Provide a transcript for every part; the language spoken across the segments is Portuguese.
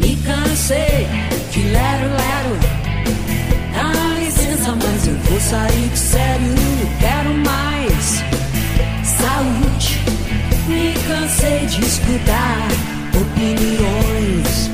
Me cansei de lero, lero. Dá licença, mas eu vou sair de sério. Quero mais saúde. Me cansei de escutar opiniões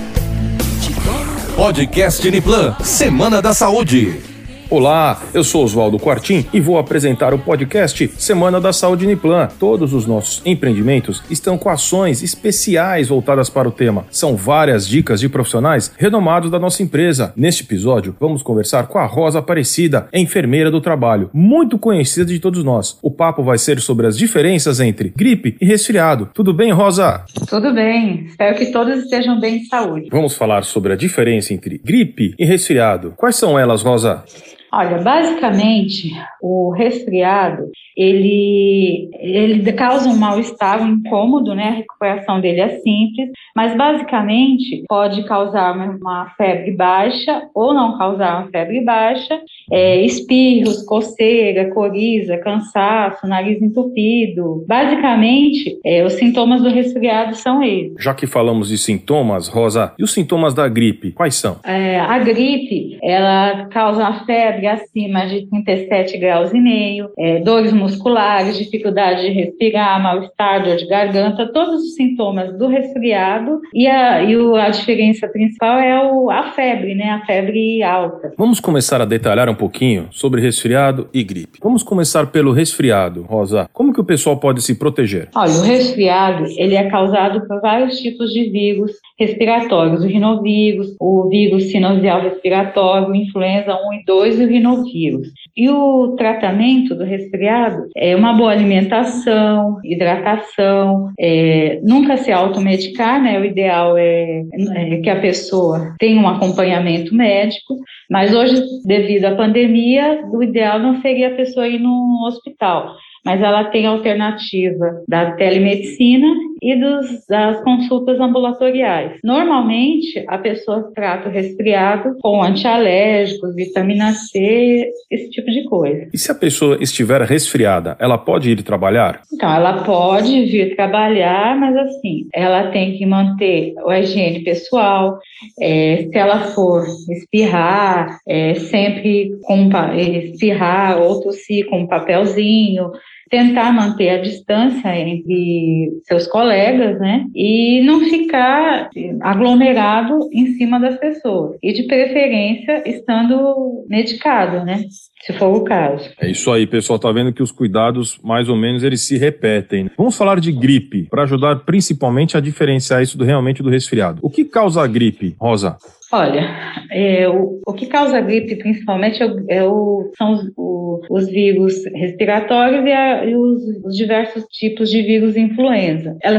de como. Podcast Uniplan, Semana da Saúde. Olá, eu sou Oswaldo Quartim e vou apresentar o podcast Semana da Saúde Uniplan. Todos os nossos empreendimentos estão com ações especiais voltadas para o tema. São várias dicas de profissionais renomados da nossa empresa. Neste episódio, vamos conversar com a Rosa Aparecida, enfermeira do trabalho, muito conhecida de todos nós. O papo vai ser sobre as diferenças entre gripe e resfriado. Tudo bem, Rosa? Tudo bem. Espero que todos estejam bem de saúde. Vamos falar sobre a diferença entre gripe e resfriado. Quais são elas, Rosa? Olha, basicamente, o resfriado, ele, ele causa um mal-estar, um incômodo, né? A recuperação dele é simples, mas basicamente pode causar uma febre baixa ou não causar uma febre baixa, é, espirros, coceira, coriza, cansaço, nariz entupido. Basicamente, é, os sintomas do resfriado são esses. Já que falamos de sintomas, Rosa, e os sintomas da gripe, quais são? É, a gripe, ela causa uma febre acima de 37 graus e meio, é, dores musculares, dificuldade de respirar, mal-estar, dor de garganta, todos os sintomas do resfriado e a, e a diferença principal é o, a febre, né? A febre alta. Vamos começar a detalhar um pouquinho sobre resfriado e gripe. Vamos começar pelo resfriado, Rosa. Como que o pessoal pode se proteger? Olha, o resfriado, ele é causado por vários tipos de vírus respiratórios, o rinovírus, o vírus sinovial respiratório, influenza 1 e 2 e o rinovírus. E o tratamento do resfriado é uma boa alimentação, hidratação, é, nunca se automedicar, né? O ideal é, é que a pessoa tenha um acompanhamento médico, mas hoje, devido à pandemia, o ideal não seria a pessoa ir no hospital mas ela tem a alternativa da telemedicina e dos, das consultas ambulatoriais. Normalmente, a pessoa trata o resfriado com antialérgicos, vitamina C, esse tipo de coisa. E se a pessoa estiver resfriada, ela pode ir trabalhar? Então, ela pode vir trabalhar, mas assim, ela tem que manter a higiene pessoal. É, se ela for espirrar, é, sempre com espirrar ou tossir com um papelzinho, tentar manter a distância entre seus colegas, né? E não ficar aglomerado em cima das pessoas. E de preferência estando medicado, né? Se for o caso. É isso aí, pessoal. Tá vendo que os cuidados, mais ou menos, eles se repetem. Né? Vamos falar de gripe, para ajudar principalmente a diferenciar isso do, realmente do resfriado. O que causa a gripe, Rosa? Olha, é, o, o, que causa a gripe principalmente é o, é o, são os, os, vírus respiratórios e, a, e os, os, diversos tipos de vírus influenza. Ela,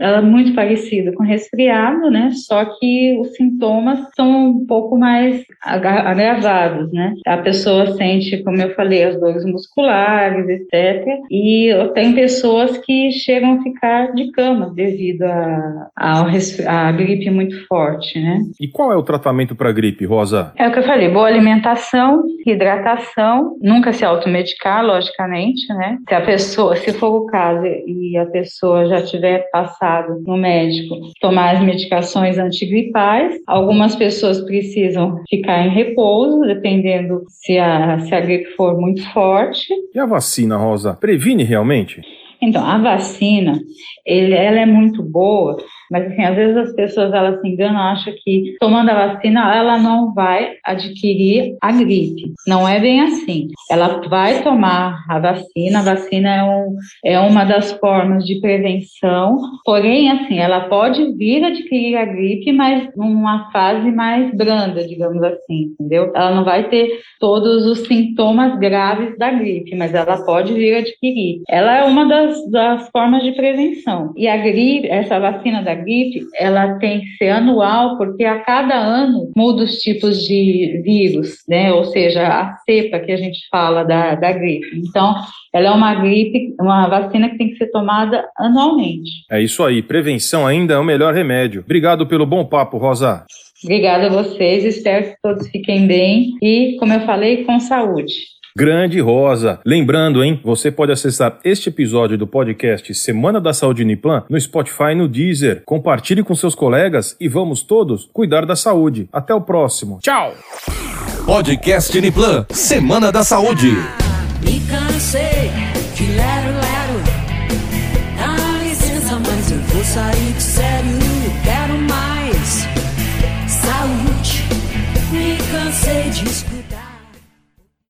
ela, é muito parecida com resfriado, né? Só que os sintomas são um pouco mais agravados, né? A pessoa sente, como eu falei, as dores musculares, etc. E tem pessoas que chegam a ficar de cama devido à a, a, a, gripe muito forte, né? E qual é o tratamento para gripe, Rosa? É o que eu falei, boa alimentação, hidratação, nunca se automedicar, logicamente, né? Se a pessoa, se for o caso e a pessoa já tiver passado no médico, tomar as medicações antigripais. Algumas pessoas precisam ficar em repouso, dependendo se a, se a gripe for muito forte. E a vacina, Rosa, previne realmente? Então, a vacina, ele, ela é muito boa mas, assim, às vezes as pessoas elas se enganam, acham que tomando a vacina ela não vai adquirir a gripe. Não é bem assim. Ela vai tomar a vacina, a vacina é, um, é uma das formas de prevenção, porém, assim, ela pode vir adquirir a gripe, mas numa fase mais branda, digamos assim, entendeu? Ela não vai ter todos os sintomas graves da gripe, mas ela pode vir adquirir. Ela é uma das, das formas de prevenção. E a gripe, essa vacina da gripe, ela tem que ser anual, porque a cada ano muda os tipos de vírus, né? Ou seja, a cepa que a gente fala da, da gripe. Então, ela é uma gripe, uma vacina que tem que ser tomada anualmente. É isso aí, prevenção ainda é o melhor remédio. Obrigado pelo bom papo, Rosa. Obrigada a vocês, espero que todos fiquem bem e, como eu falei, com saúde. Grande Rosa. Lembrando, hein, você pode acessar este episódio do podcast Semana da Saúde Uniplan no Spotify e no Deezer. Compartilhe com seus colegas e vamos todos cuidar da saúde. Até o próximo. Tchau! Podcast Uniplan, Semana da Saúde. Me cansei de lero, lero. Dá licença, mas eu vou sair de sério. Quero mais saúde. Me cansei de escutar.